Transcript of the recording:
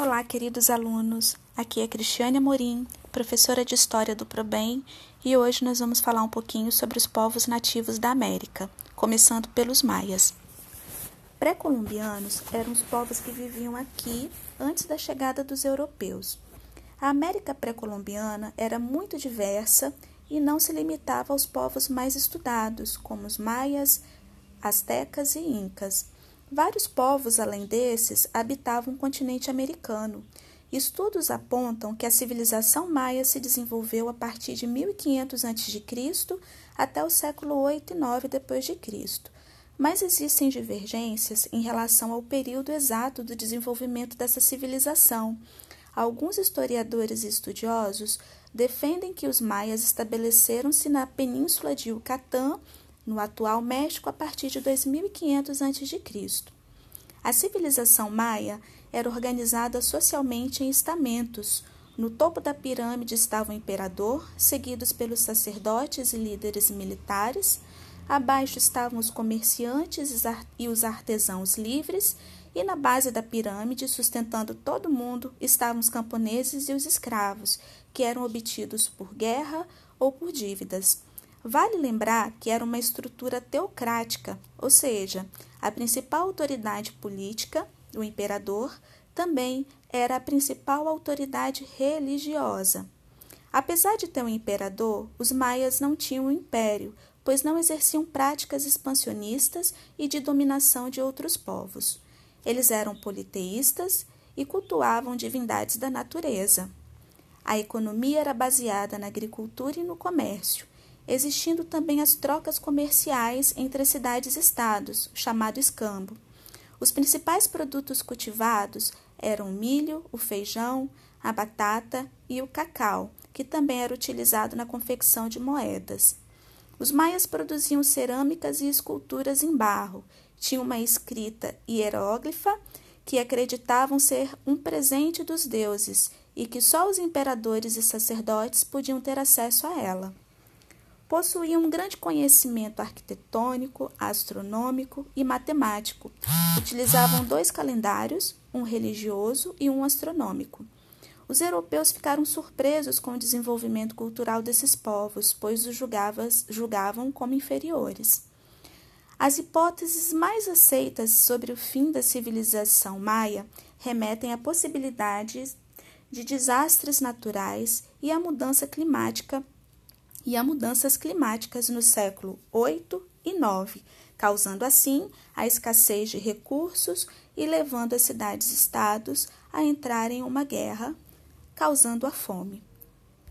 Olá, queridos alunos. Aqui é Cristiane Amorim, professora de História do ProBem, e hoje nós vamos falar um pouquinho sobre os povos nativos da América, começando pelos maias. Pré-colombianos eram os povos que viviam aqui antes da chegada dos europeus. A América pré-colombiana era muito diversa e não se limitava aos povos mais estudados, como os maias, astecas e incas. Vários povos, além desses, habitavam o continente americano. Estudos apontam que a civilização maia se desenvolveu a partir de 1500 a.C. até o século 8 e 9 d.C. Mas existem divergências em relação ao período exato do desenvolvimento dessa civilização. Alguns historiadores e estudiosos defendem que os maias estabeleceram-se na península de Yucatán no atual México a partir de 2500 a.C. A civilização maia era organizada socialmente em estamentos. No topo da pirâmide estava o imperador, seguidos pelos sacerdotes e líderes militares. Abaixo estavam os comerciantes e os artesãos livres, e na base da pirâmide, sustentando todo mundo, estavam os camponeses e os escravos, que eram obtidos por guerra ou por dívidas. Vale lembrar que era uma estrutura teocrática, ou seja, a principal autoridade política, o imperador, também era a principal autoridade religiosa. Apesar de ter um imperador, os maias não tinham um império, pois não exerciam práticas expansionistas e de dominação de outros povos. Eles eram politeístas e cultuavam divindades da natureza. A economia era baseada na agricultura e no comércio, existindo também as trocas comerciais entre as cidades-estados, chamado escambo. Os principais produtos cultivados eram o milho, o feijão, a batata e o cacau, que também era utilizado na confecção de moedas. Os maias produziam cerâmicas e esculturas em barro, tinham uma escrita hieróglifa que acreditavam ser um presente dos deuses e que só os imperadores e sacerdotes podiam ter acesso a ela possuía um grande conhecimento arquitetônico, astronômico e matemático. Utilizavam dois calendários, um religioso e um astronômico. Os europeus ficaram surpresos com o desenvolvimento cultural desses povos, pois os julgavam como inferiores. As hipóteses mais aceitas sobre o fim da civilização maia remetem à possibilidade de desastres naturais e à mudança climática e a mudanças climáticas no século 8 e 9, causando assim a escassez de recursos e levando as cidades-estados a entrarem em uma guerra, causando a fome.